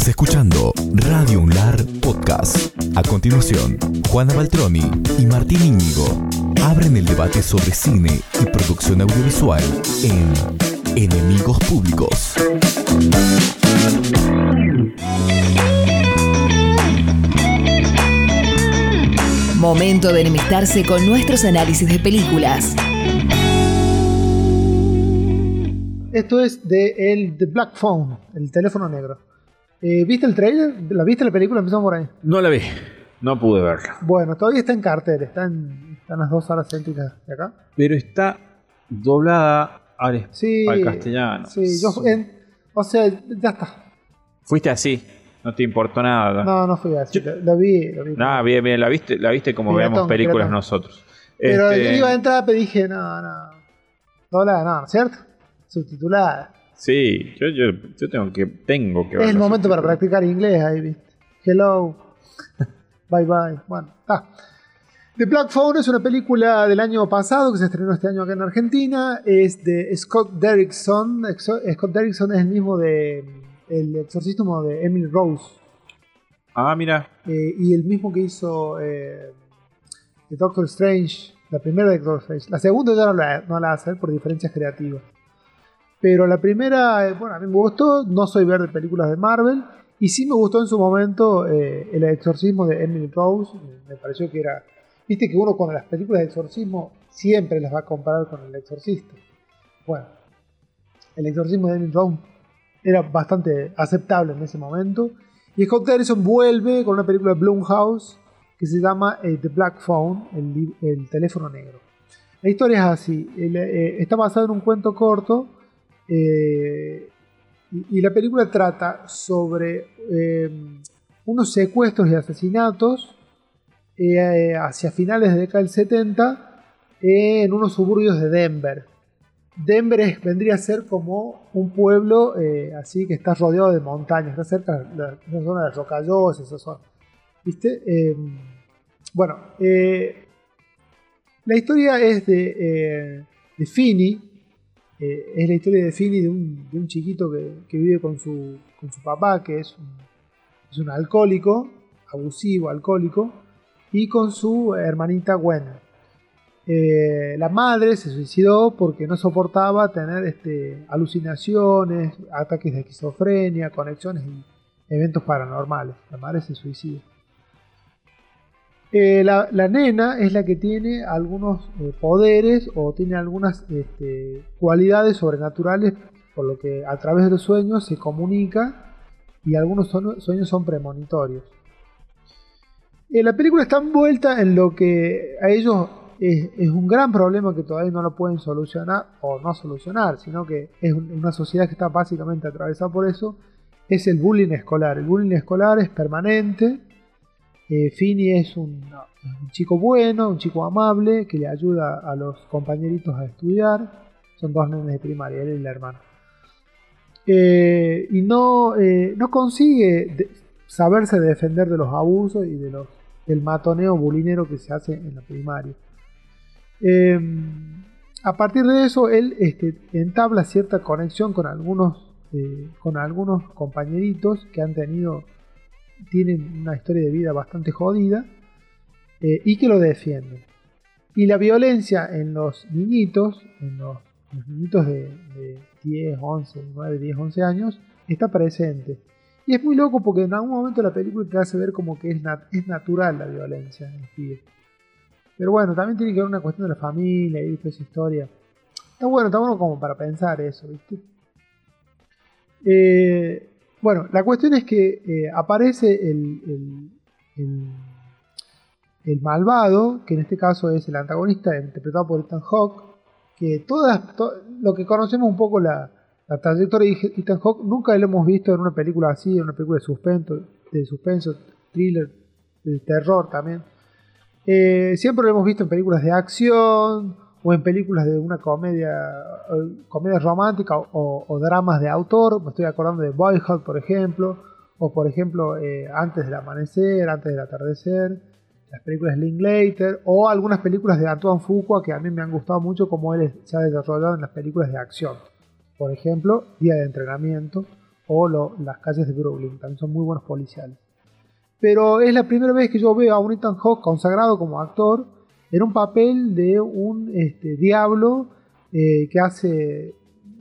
Estás escuchando Radio Unlar Podcast. A continuación, Juana Baltroni y Martín Íñigo abren el debate sobre cine y producción audiovisual en Enemigos Públicos. Momento de enemistarse con nuestros análisis de películas. Esto es de el The Black Phone, el teléfono negro. Eh, ¿Viste el trailer? ¿La viste la película? Empezamos por ahí. No la vi, no pude verla. Bueno, todavía está en cartel, está en, están las dos horas céntricas de acá. Pero está doblada al, Sí, al castellano. Sí, yo, en- o sea, ya está. Fuiste así, no te importó nada. No, no fui así, lo vi, lo vi. Nada, bien, bien, la viste, la viste como Piratón, vemos películas piratón. nosotros. Pero Este, yo iba a entrar, pero dije, no, no. Doblada, no, ¿no es cierto? Subtitulada. Sí, yo, yo, yo tengo que tengo que Es el momento para practicar inglés ahí, ¿viste? Hello. bye bye. Bueno, está. The Black Phone es una película del año pasado que se estrenó este año acá en Argentina. Es de Scott Derrickson. Scott Derrickson es el mismo de El exorcismo de Emily Rose. Ah, mira, eh, y el mismo que hizo eh, Doctor Strange. La primera de Doctor Strange. La segunda ya no la, no la va a hacer por diferencias creativas. Pero la primera, eh, bueno, a mí me gustó. No soy ver de películas de Marvel. Y sí me gustó en su momento eh, el exorcismo de Emily Rose. Me pareció que era. Viste que uno con las películas de exorcismo siempre las va a comparar con el exorcista. Bueno, el exorcismo de Emily Rose era bastante aceptable en ese momento. Y Scott Derrickson vuelve con una película de Blumhouse que se llama eh, The Black Phone, el, el teléfono negro. La historia es así, el, eh, está basada en un cuento corto eh, y, la película trata sobre eh, unos secuestros y asesinatos eh, hacia finales de la década del 70 en unos suburbios de Denver. Denver vendría a ser como un pueblo así que está rodeado de montañas, está cerca de la, esa zona de Rocallós, esa zona. ¿Viste? Bueno, la historia es de, de Fini, es la historia de Fini, de un, de un chiquito que, vive con su, con su papá, que es un, es un alcohólico, abusivo, alcohólico, y con su hermanita Gwen. Eh, la madre se suicidó porque no soportaba tener este, alucinaciones, ataques de esquizofrenia, conexiones y eventos paranormales. La madre se suicida. Eh, la, nena es la que tiene algunos eh, poderes o tiene algunas este, cualidades sobrenaturales, por lo que a través de los sueños se comunica y algunos sueños son premonitorios. Eh, la película está envuelta en lo que a ellos es, un gran problema que todavía no lo pueden solucionar o no solucionar, sino que es un- una sociedad que está básicamente atravesada por eso, es el bullying escolar. El bullying escolar es permanente. Eh, es un, chico bueno, un chico amable, que le ayuda a los compañeritos a estudiar. Son dos nenes de primaria, él y la hermana. Eh, y no, eh, no consigue saberse defender de los abusos y de los, del matoneo bulinero que se hace en la primaria. Eh, a partir de eso, él este, entabla cierta conexión con algunos, eh, con algunos compañeritos que han tenido, tienen una historia de vida bastante jodida eh, y que lo defienden. Y la violencia en los niñitos, en los, niñitos de, de 10, 11, 9, 10, 11 años, está presente. Y es muy loco porque en algún momento la película te hace ver como que es, es natural la violencia en el. Pero bueno, también tiene que ver una cuestión de la familia y toda esa historia. Está bueno, está bueno como para pensar eso, ¿viste? Eh, bueno, la cuestión es que eh, aparece el, el- el- malvado, que en este caso es el antagonista interpretado por Ethan Hawke, que todas, to- lo que conocemos un poco la, la trayectoria de Ethan Hawke, nunca lo hemos visto en una película así, en una película de suspenso, de suspenso thriller, de terror también. Eh, siempre lo hemos visto en películas de acción o en películas de una comedia, eh, romántica o, dramas de autor. Me estoy acordando de Boyhood, por ejemplo, o por ejemplo eh, Antes del amanecer, Antes del atardecer, las películas de Linklater o algunas películas de Antoine Fuqua que a mí me han gustado mucho como él se ha desarrollado en las películas de acción. Por ejemplo, Día de Entrenamiento o Las calles de Brooklyn, también son muy buenos policiales. Pero es la primera vez que yo veo a un Ethan Hawke consagrado como actor en un papel de un este, diablo eh, que hace.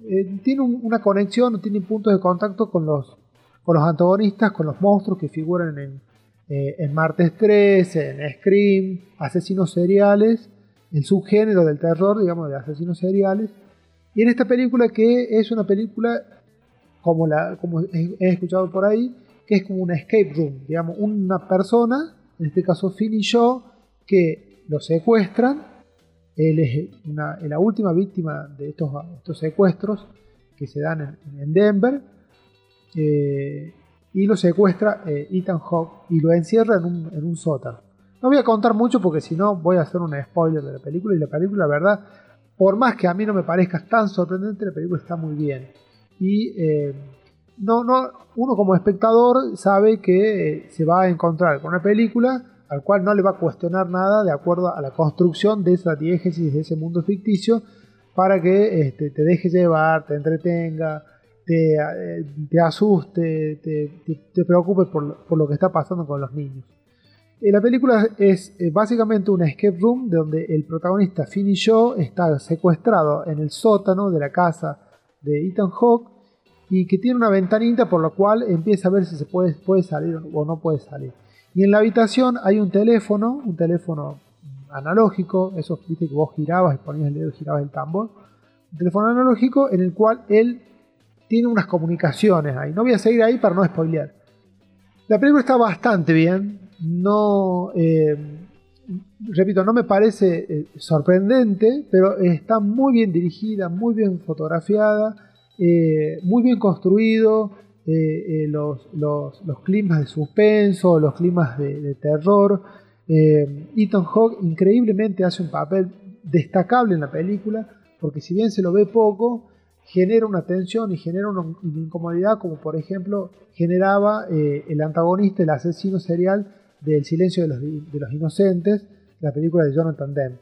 eh, tiene un- una conexión, tiene puntos de contacto con los, con los antagonistas, con los monstruos que figuran en, eh, en Martes 13, en Scream, asesinos seriales, el subgénero del terror, digamos, de asesinos seriales. Y en esta película que es una película, como, la, como he escuchado por ahí, que es como una escape room, digamos, una persona, en este caso Finn y Shaw, que lo secuestran. Él es una- la última víctima de estos, estos secuestros que se dan en, en Denver. eh, y lo secuestra eh, Ethan Hawke y lo encierra en un, en un sótano. No voy a contar mucho porque si no voy a hacer un spoiler de la película. Y la película, la verdad, por más que a mí no me parezca tan sorprendente, la película está muy bien. Y eh, no, no, uno como espectador sabe que se va a encontrar con una película al cual no le va a cuestionar nada de acuerdo a la construcción de esa diégesis, de ese mundo ficticio, para que este, te deje llevar, te entretenga, te, eh, te asuste, te, te- te preocupe por, por lo que está pasando con los niños. Eh, la película es eh, básicamente una escape room donde el protagonista Finn y Shaw está secuestrado en el sótano de la casa de Ethan Hawke y que tiene una ventanita por la cual empieza a ver si se puede, puede salir o no puede salir. Y en la habitación hay un teléfono, un teléfono analógico, eso viste que vos girabas y ponías el dedo y girabas el tambor. Un teléfono analógico en el cual él tiene unas comunicaciones ahí. No voy a seguir ahí para no spoilear. La película está bastante bien. No, eh, repito, no me parece eh, sorprendente, pero está muy bien dirigida, muy bien fotografiada, eh, muy bien construido. Eh, eh, los, los- los climas de suspenso, los climas de, terror. Eh, Ethan Hawke increíblemente hace un papel destacable en la película, porque si bien se lo ve poco, genera una tensión y genera una, incomodidad, como por ejemplo generaba eh, el antagonista, el asesino serial del Silencio de los, de los Inocentes, la película de Jonathan Demme.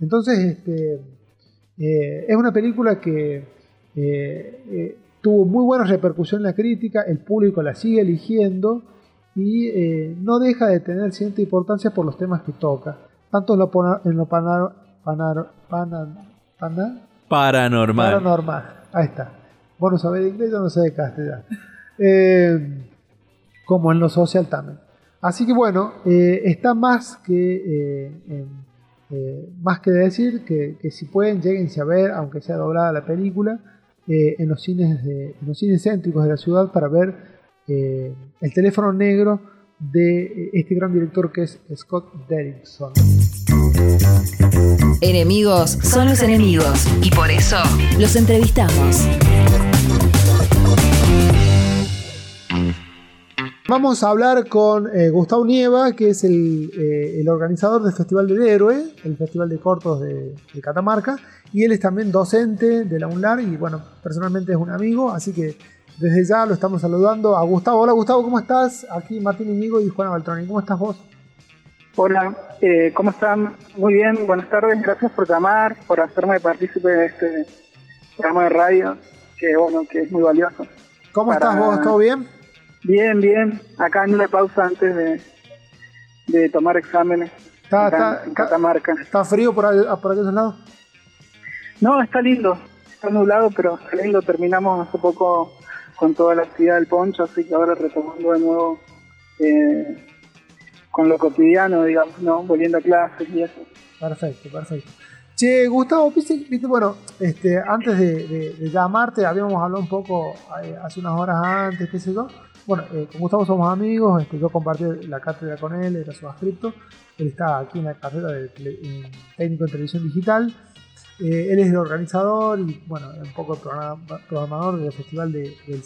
Entonces, este, es una película que tuvo muy buena repercusión en la crítica, el público la sigue eligiendo y eh, no deja de tener cierta importancia por los temas que toca, tanto en lo, en lo panar- Paranormal. paranormal. Ahí está. Vos no sabés de inglés, yo no sé de castellano. Eh, como en lo social también. Así que bueno, eh, está más que más que decir que, que si pueden lleguense a ver, aunque sea doblada la película, eh, en los cines de, en los cines céntricos de la ciudad para ver eh, el teléfono negro de eh, este gran director que es Scott Derrickson. Enemigos son los enemigos y por eso los entrevistamos. Vamos a hablar con eh, Gustavo Nieva, que es el, eh, el organizador del Festival del Héroe, el Festival de Cortos de, de Catamarca, y él es también docente de la UNLAR y bueno, personalmente es un amigo, así que desde ya lo estamos saludando a Gustavo. Hola Gustavo, ¿cómo estás? Aquí Martín Inigo y Juana Baltroni, ¿cómo estás vos? Hola, eh, ¿cómo están? Muy bien, buenas tardes, gracias por llamar, por hacerme partícipe de este programa de radio, que bueno, que es muy valioso. ¿Cómo Para- estás vos? ¿Todo bien? Bien, bien, acá en una pausa antes de, de tomar exámenes Está, en Catamarca. ¿Está frío por, ahí- por aquellos lados? No, está lindo, está nublado, pero está lindo, terminamos hace poco con toda la actividad del poncho, así que ahora retomando de nuevo eh, con lo cotidiano, digamos, ¿no? Volviendo a clases y eso. Perfecto, perfecto. Che, Gustavo, bueno, este, antes de, llamarte, habíamos hablado un poco eh, hace unas horas antes, qué sé yo. Bueno, eh, con Gustavo somos amigos, este, yo compartí la cátedra con él, era su adscripto. Él está aquí en la carrera de técnico en televisión digital. Eh, él es el organizador y, bueno, un poco el programa- programador del Festival de, del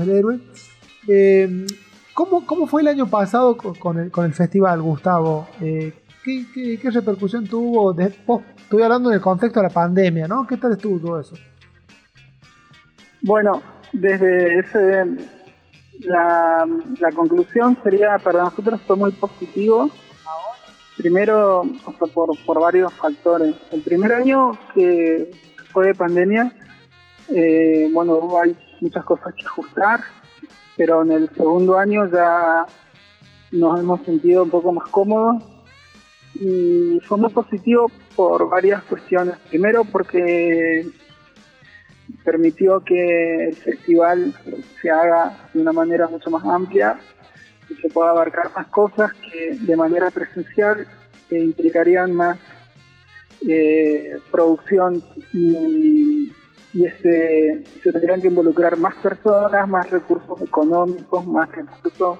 del Héroe. Eh, ¿cómo, ¿Cómo fue el año pasado co- con el, con el festival, Gustavo? Eh, ¿qué, qué, repercusión tuvo? De, estoy hablando en el contexto de la pandemia, ¿no? ¿Qué tal estuvo todo eso? Bueno, desde ese la, la conclusión sería para nosotros fue muy positivo. Primero, por, por varios factores. El primer año que fue de pandemia, eh, bueno, ahí muchas cosas que ajustar, pero en el segundo año ya nos hemos sentido un poco más cómodos y fue muy positivo por varias cuestiones. Primero porque permitió que el festival se haga de una manera mucho más amplia y se pueda abarcar más cosas que de manera presencial implicarían más eh, producción y, y este, se tendrían que involucrar más personas, más recursos económicos, más recursos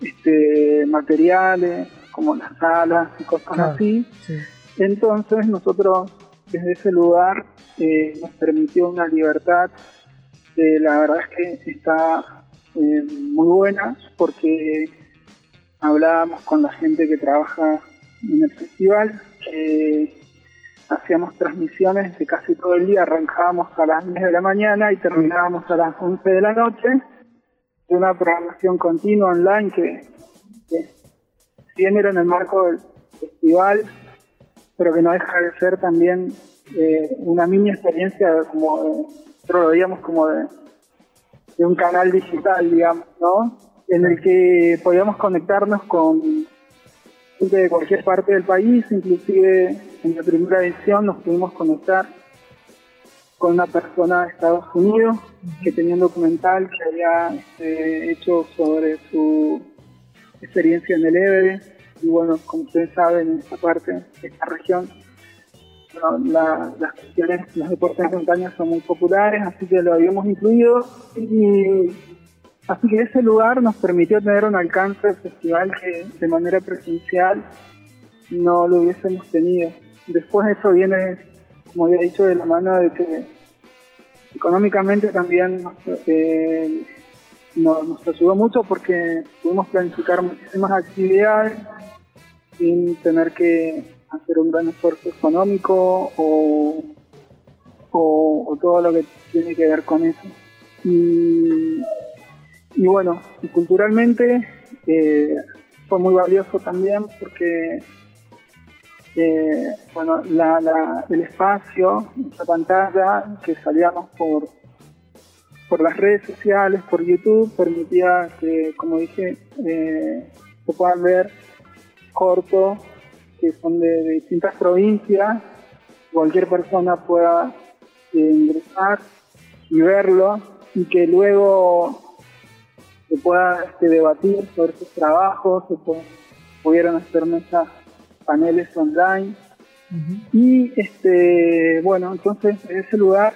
este, materiales, como las salas y cosas Claro, así. sí. Entonces nosotros desde ese lugar eh, nos permitió una libertad, la verdad es que está eh, muy buena porque hablábamos con la gente que trabaja en el festival, hacíamos transmisiones de casi todo el día, arrancábamos a las 10 de la mañana y terminábamos a las 11 de la noche, de una programación continua online que, que bien era en el marco del festival, pero que no deja de ser también eh, una mini experiencia como de- nosotros lo veíamos como de, de un canal digital, digamos, ¿no? En el que podíamos conectarnos con gente de cualquier parte del país, inclusive en la primera edición nos pudimos conectar con una persona de Estados Unidos que tenía un documental que había este, hecho sobre su experiencia en el Everest y bueno, como ustedes saben, en esta parte, esta región, las cuestiones, los deportes de montaña son muy populares, así que lo habíamos incluido y así que ese lugar nos permitió tener un alcance del festival que de manera presencial no lo hubiésemos tenido. Después eso viene, como había dicho, de la mano de que económicamente también eh, nos, nos ayudó mucho porque pudimos planificar muchísimas actividades sin tener que hacer un gran esfuerzo económico o, o, todo lo que tiene que ver con eso. Y, y bueno, culturalmente eh, fue muy valioso también porque eh, bueno, la- el espacio, la pantalla que salíamos por, por las redes sociales, por YouTube, permitía que, como dije, eh, se puedan ver cortos que son de, de distintas provincias, cualquier persona pueda eh, ingresar y verlo y que luego se pueda este, debatir sobre sus trabajos, se pu- pudieran hacer mesas, paneles online. Y este, bueno, entonces ese lugar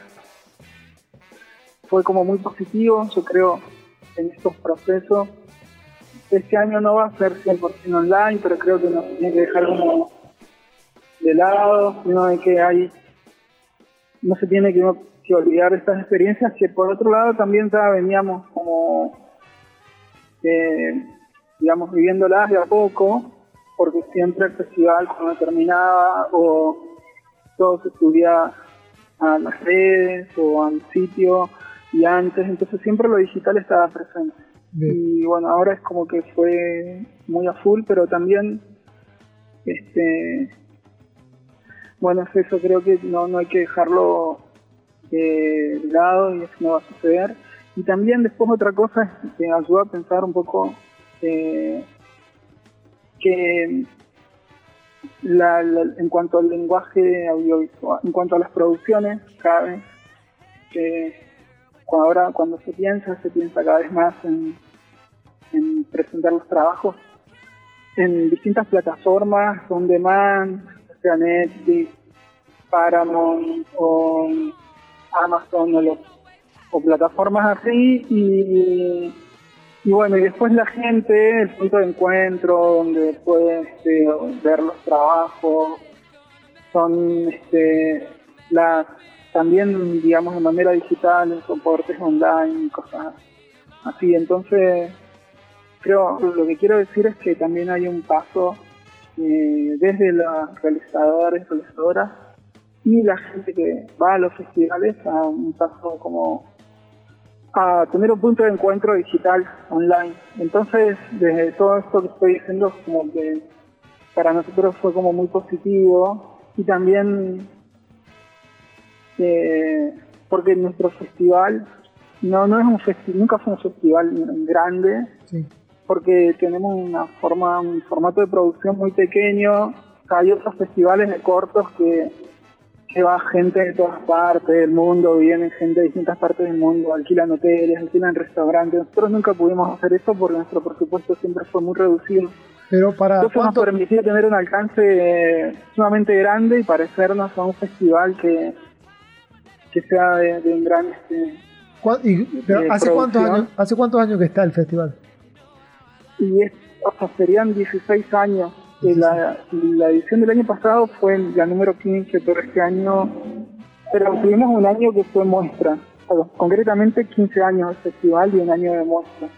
fue como muy positivo, yo creo, en estos procesos. Este año no va a ser 100% online, pero creo que nos tiene que dejar como de lado, sino de que hay, no se tiene que, que olvidar estas experiencias que por otro lado también ya veníamos como, eh, digamos, viviéndolas de a poco, porque siempre el festival cuando terminaba o todo se subía a las redes o al sitio y antes, entonces siempre lo digital estaba presente. Y bueno, ahora es como que fue muy a full, pero también, este, bueno, es eso, creo que no, no hay que dejarlo eh, de lado y eso no va a suceder. Y también después otra cosa que ayuda a pensar un poco eh, que la- en cuanto al lenguaje audiovisual, en cuanto a las producciones, cada vez que cuando ahora cuando se piensa, se piensa cada vez más en, en presentar los trabajos en distintas plataformas on demand, sea Netflix, Paramount o Amazon o, lo- o plataformas así y, y bueno y después la gente, el punto de encuentro donde puede este, ver los trabajos, son este, las también digamos de manera digital en soportes online cosas así. Entonces creo lo que quiero decir es que también hay un paso eh, desde los realizadores realizadoras y la gente que va a los festivales a un paso como a tener un punto de encuentro digital online entonces desde todo esto que estoy diciendo como que para nosotros fue como muy positivo y también eh, porque nuestro festival no, no es un festival, nunca fue un festival grande, Sí. Porque tenemos una forma, un formato de producción muy pequeño. Hay otros festivales de cortos que, que va gente de todas partes del mundo, vienen gente de distintas partes del mundo, alquilan hoteles, alquilan restaurantes. Nosotros nunca pudimos hacer eso porque nuestro presupuesto siempre fue muy reducido. Pero para Entonces nos cuánto, permitía tener un alcance eh, sumamente grande y parecernos a un festival que, que sea de, de un gran... Este, y- pero ¿hace cuántos años, hace cuántos años que está el festival? Y es, o sea, serían 16 años. La, la edición del año pasado fue la número 15, pero este año, pero tuvimos un año que fue muestra, o sea, concretamente 15 años de festival y un año de muestra.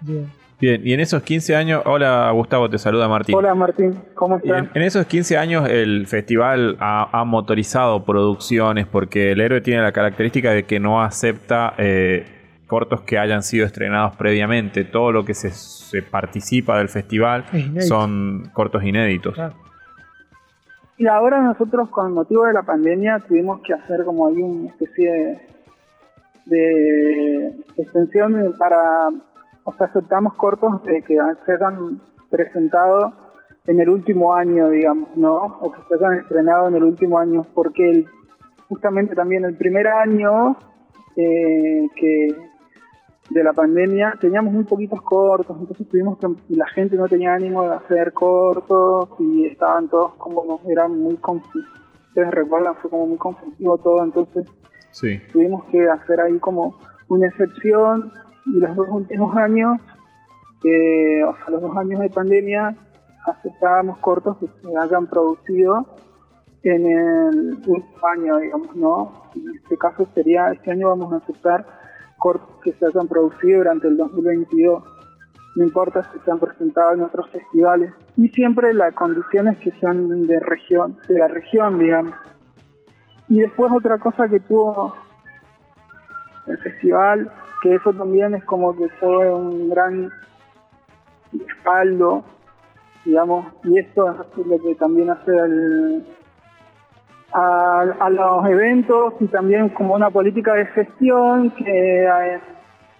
Bien. Bien, y en esos 15 años, hola Gustavo, te saluda Martín. Hola Martín, ¿cómo Y en, estás? en esos 15 años el festival ha, ha motorizado producciones porque el héroe tiene la característica de que no acepta eh, cortos que hayan sido estrenados previamente. Todo lo que se, se participa del festival son cortos inéditos. Claro. Y ahora nosotros con motivo de la pandemia tuvimos que hacer como ahí una especie de, de extensión para, o sea, aceptamos cortos de que se hayan presentado en el último año, digamos, ¿no? O que se hayan estrenado en el último año, porque el- justamente también el primer año eh, que de la pandemia teníamos muy poquitos cortos, entonces tuvimos que, y la gente no tenía ánimo de hacer cortos y estaban todos como, eran muy confusos. Ustedes recuerdan, fue como muy confusivo todo, entonces Sí. tuvimos que hacer ahí como una excepción y los dos últimos años, eh, o sea, los dos años de pandemia, aceptábamos cortos que se hayan producido en el último año, digamos, ¿no? En este caso sería, este año vamos a aceptar que se hayan producido durante el 2022. No importa si se han presentado en otros festivales. Y siempre las condiciones que sean de región, de la región, digamos. Y después otra cosa que tuvo el festival, que eso también es como que fue un gran respaldo, digamos, y esto es lo que también hace al, a, a los eventos y también como una política de gestión que eh,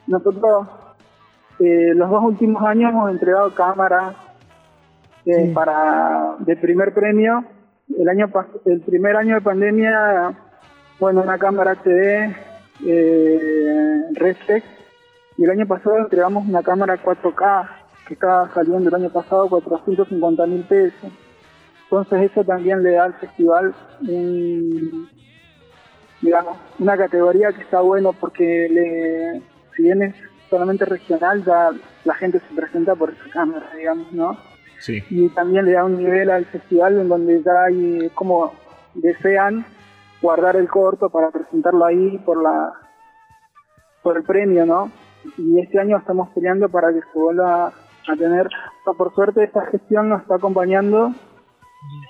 nosotros eh, los dos últimos años hemos entregado cámaras eh, Sí. para de primer premio. El año el primer año de pandemia bueno una cámara HD eh, reflex. Y el año pasado entregamos una cámara 4K que estaba saliendo el año pasado 450 mil pesos entonces eso también le da al festival un, digamos, una categoría que está bueno porque le, si bien es solamente regional, ya la gente se presenta por esa cámara, digamos, ¿no? Sí. Y también le da un nivel al festival en donde ya hay como desean guardar el corto para presentarlo ahí por la por el premio, ¿no? Y este año estamos peleando para que se vuelva a tener, o sea, por suerte esta gestión nos está acompañando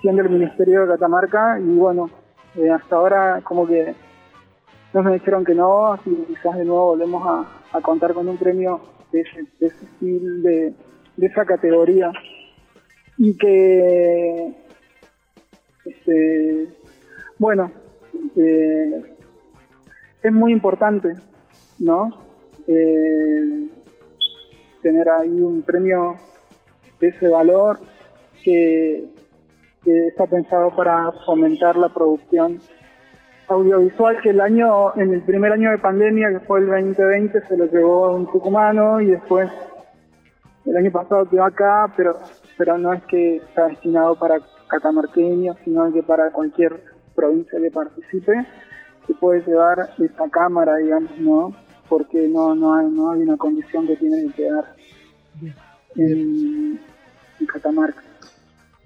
siendo el Ministerio de Catamarca y bueno, eh, hasta ahora como que nos dijeron que no, así quizás de nuevo volvemos a, contar con un premio de ese, estilo, de, de esa categoría. Y que este bueno eh, es muy importante no Eh, tener ahí un premio de ese valor que, que está pensado para fomentar la producción audiovisual que el año en el primer año de pandemia que fue el 2020 se lo llevó un tucumano y después el año pasado quedó acá pero pero no es que está destinado para catamarqueños sino que para cualquier provincia que participe se puede llevar esa cámara digamos no porque no no hay no hay una condición que tiene que quedar en, en Catamarca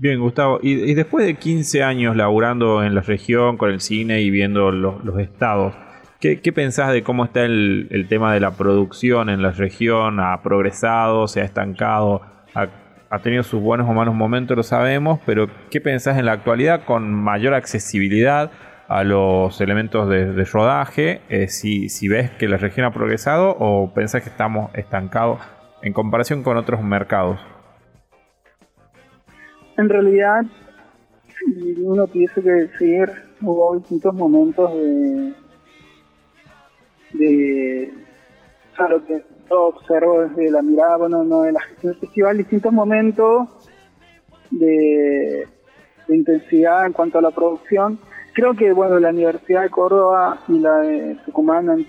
Bien, Gustavo. Y, después de 15 años laburando en la región con el cine y viendo los, estados, ¿qué, qué pensás de cómo está el, tema de la producción en la región? ¿Ha progresado? ¿Se ha estancado? ¿Ha, tenido sus buenos o malos momentos? Lo sabemos, pero ¿qué pensás en la actualidad con mayor accesibilidad a los elementos de, de rodaje? Eh, si, si ves que la región ha progresado o pensás que estamos estancados en comparación con otros mercados? En realidad, uno tuviese que decir, hubo distintos momentos de, de lo que yo observo desde la mirada bueno, no de la gestión del festival, distintos momentos de, intensidad en cuanto a la producción. Creo que bueno la Universidad de Córdoba y la de Tucumán han,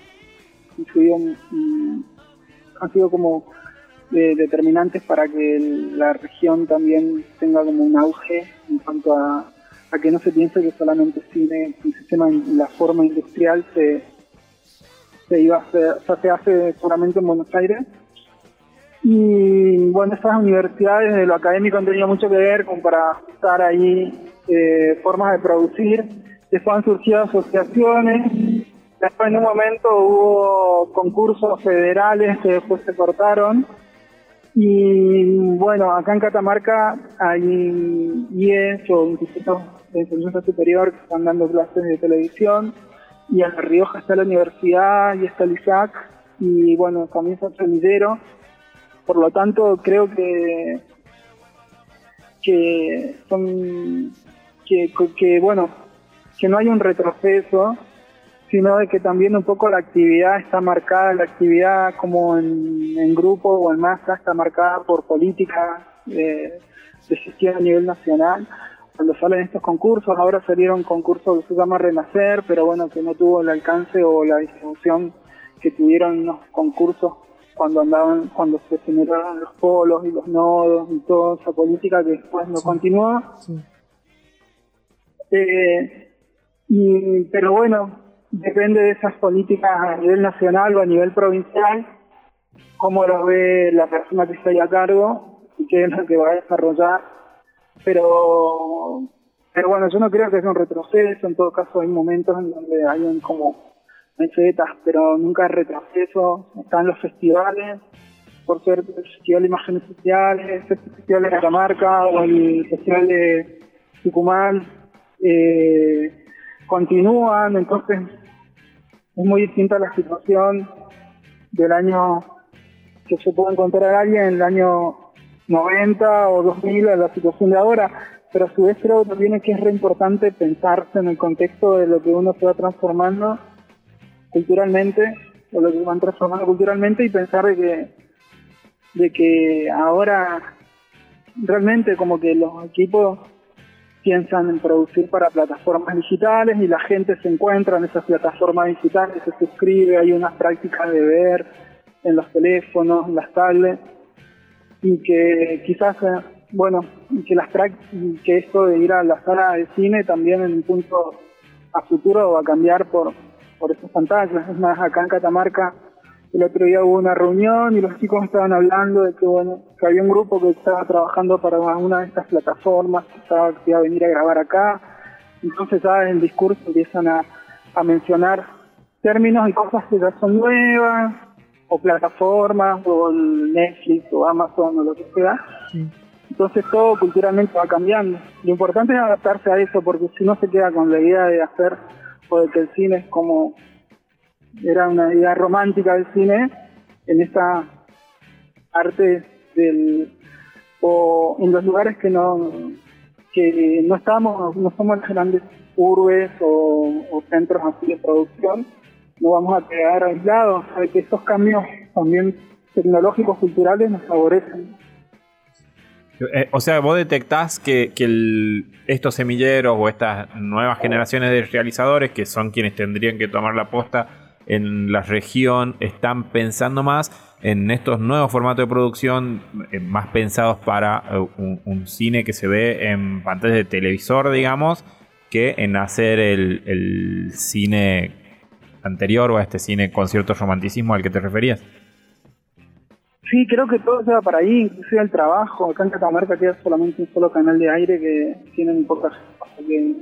han sido como eh, determinantes para que la región también tenga como un auge en cuanto a, a que no se piense que solamente cine, un sistema la forma industrial se se iba a hacer, se hace solamente en Buenos Aires. Y bueno, estas universidades de lo académico han tenido mucho que ver con para estar ahí eh, formas de producir. Después han surgido asociaciones. Después en un momento hubo concursos federales que después se cortaron. Y bueno, acá en Catamarca hay IES o institutos de enseñanza superior que están dando clases de televisión. Y en La Rioja está la universidad y está el ISAC y bueno, también está semillero. Por lo tanto, creo que que son que, que bueno que no hay un retroceso sino de que también un poco la actividad está marcada, la actividad como en, grupo o en masa está marcada por políticas de gestión a nivel nacional. Cuando salen estos concursos, ahora salieron concursos que se llama Renacer, pero bueno, que no tuvo el alcance o la distribución que tuvieron los concursos cuando andaban, cuando se generaron los polos y los nodos y toda esa política que después no continuó. Eh, y, pero bueno, depende de esas políticas a nivel nacional o a nivel provincial, cómo lo ve la persona que está ahí a cargo y qué es lo que va a desarrollar. Pero pero bueno, yo no creo que sea un retroceso, en todo caso hay momentos en donde hay como mesetas, pero nunca retroceso, están los festivales, por ser el Festival de Imágenes Sociales, el Festival de Catamarca o el Festival de Tucumán, eh, continúan, entonces es muy distinta la situación del año que se puede encontrar alguien en el año 90 o 2000 a la situación de ahora, pero a su vez creo también que es re importante pensarse en el contexto de lo que uno se va transformando culturalmente, o lo que van transformando culturalmente y pensar de que, de que ahora realmente como que los equipos piensan en producir para plataformas digitales y la gente se encuentra en esas plataformas digitales, se suscribe, hay unas prácticas de ver en los teléfonos, en las tablets y que quizás, eh, bueno, que las que esto de ir a la sala de cine también en un punto a futuro va a cambiar por, por esas pantallas. Es más, acá en Catamarca el otro día hubo una reunión y los chicos estaban hablando de que bueno, que había un grupo que estaba trabajando para una de estas plataformas, que, estaba, que iba a venir a grabar acá. Entonces ya en el discurso empiezan a, a mencionar términos y cosas que ya son nuevas, o plataformas, o Netflix, o Amazon, o lo que sea. Entonces todo culturalmente va cambiando. Lo importante es adaptarse a eso, porque si no se queda con la idea de hacer, o de que el cine es como, era una idea romántica del cine, en esta arte del, o en los lugares que no, que no estamos, no somos grandes urbes o, o centros así de producción, no vamos a quedar aislados, hay que estos cambios también tecnológicos, culturales nos favorecen. Eh, o sea, vos detectás que, estos semilleros o estas nuevas generaciones de realizadores, que son quienes tendrían que tomar la posta en la región, están pensando más en estos nuevos formatos de producción, eh, más pensados para eh, un, cine que se ve en pantallas de televisor, digamos, que en hacer el, el cine anterior o a este cine con cierto romanticismo al que te referías. Sí, creo que todo se para ahí, inclusive el trabajo. Acá en Catamarca queda solamente un solo canal de aire que tienen pocas que,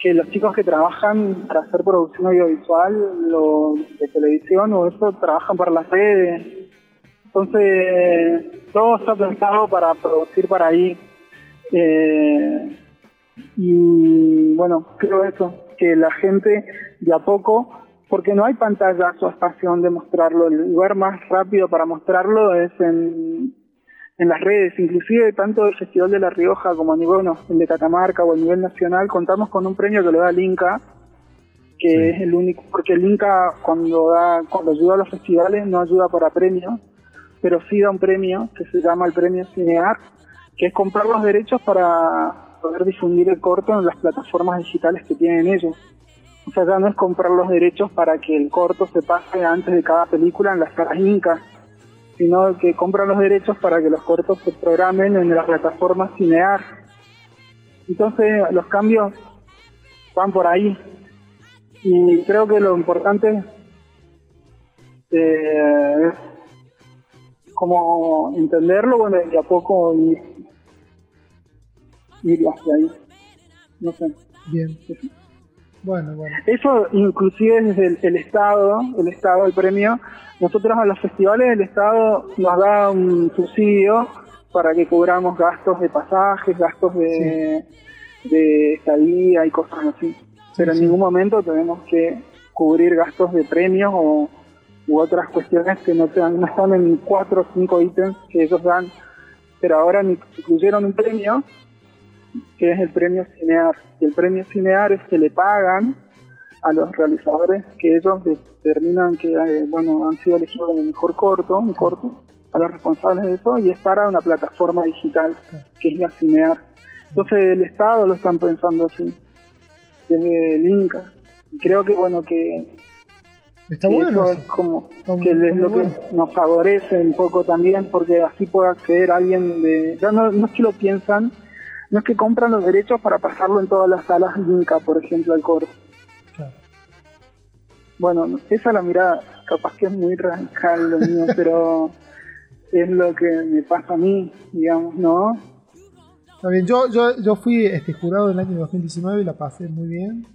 que los chicos que trabajan para hacer producción audiovisual o de televisión o eso trabajan para las redes. Entonces, todo está pensado para producir para ahí. Eh, y bueno, creo eso, que la gente de a poco, porque no hay pantallas o espacio donde mostrarlo, el lugar más rápido para mostrarlo es en, en las redes, inclusive tanto el Festival de La Rioja como bueno, el de Catamarca o el nivel nacional, contamos con un premio que le da el Inca, que Sí. es el único, porque el Inca cuando da, cuando ayuda a los festivales no ayuda para premios, pero sí da un premio que se llama el premio Cinear, que es comprar los derechos para poder difundir el corto en las plataformas digitales que tienen ellos. O sea, ya no es comprar los derechos para que el corto se pase antes de cada película en las salas Inca, sino que compran los derechos para que los cortos se programen en la plataforma Cinear. Entonces, los cambios van por ahí. Y creo que lo importante eh, es como entenderlo, bueno, y a poco ir, ir hacia ahí. No sé. Bien. Bueno, bueno. Eso inclusive desde el, el Estado, el Estado, el premio, nosotros a los festivales el Estado nos da un subsidio para que cubramos gastos de pasajes, gastos de, de estadía y cosas así. Pero en sí. ningún momento tenemos que cubrir gastos de premios o u otras cuestiones que no, te dan- no están en cuatro o cinco ítems que ellos dan. Pero ahora incluyeron un premio que es el premio Cinear. Y el premio Cinear es que le pagan a los realizadores que ellos determinan que eh, bueno han sido elegidos como el mejor corto, un corto, a los responsables de eso, y es para una plataforma digital, que es la Cinear. Entonces el Estado lo están pensando así, desde el Inca. Y creo que bueno que Está bueno. eso es como Está que muy- es muy lo que nos favorece un poco también porque así puede acceder alguien de ya no, no es que lo piensan no es que compran los derechos para pasarlo en todas las salas Inca por ejemplo al Claro. bueno esa es la mirada capaz que es muy radical lo mío pero es lo que me pasa a mí digamos no Está bien, yo, yo, yo fui este, jurado del año 2019 y la pasé muy bien.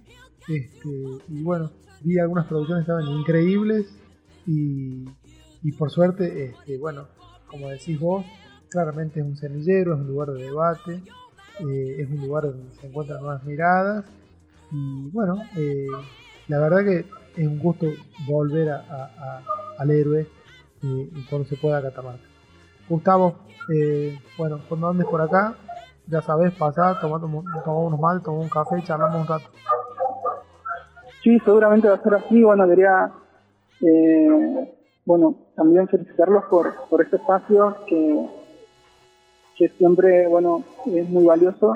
Este, y bueno, vi algunas producciones estaban increíbles y, y por suerte, este, bueno, como decís vos, claramente es un semillero, es un lugar de debate, eh, es un lugar donde se encuentran nuevas miradas y bueno, eh, la verdad que es un gusto volver a, a- a- al héroe eh, y cuando se pueda Catamarca. Gustavo, bueno, cuando andes por acá, ya sabes, pasar, tomamos, unos mal, tomamos un café charlamos un rato. Sí, seguramente va a ser así. Bueno, quería, bueno, también felicitarlos por, por este espacio que, que siempre, bueno, es muy valioso.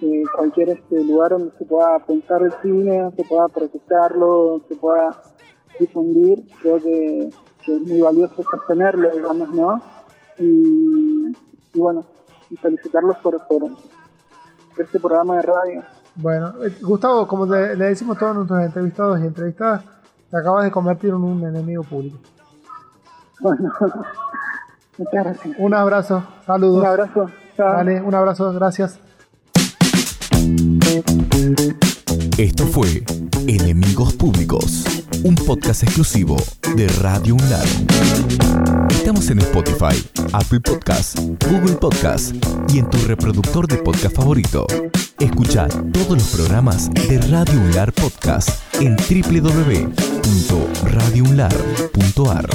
Eh, cualquier este lugar donde se pueda pensar el cine, se pueda proyectarlo, se pueda difundir, creo que, que es muy valioso sostenerlo, digamos, ¿no? Y, y bueno, y felicitarlos por, por, este programa de radio. Bueno, eh, Gustavo, como le, le decimos a todos nuestros entrevistados y entrevistadas, te acabas de convertir en un enemigo público. Bueno, muchas gracias. Un abrazo, saludos. Un abrazo. Chao. Vale, un abrazo, gracias. Esto fue Enemigos Públicos, un podcast exclusivo de Radio UNLAR. Estamos en Spotify, Apple Podcasts, Google Podcasts y en tu reproductor de podcast favorito. Escucha todos los programas de Radio UNLAR Podcast en www.radiounlar.ar.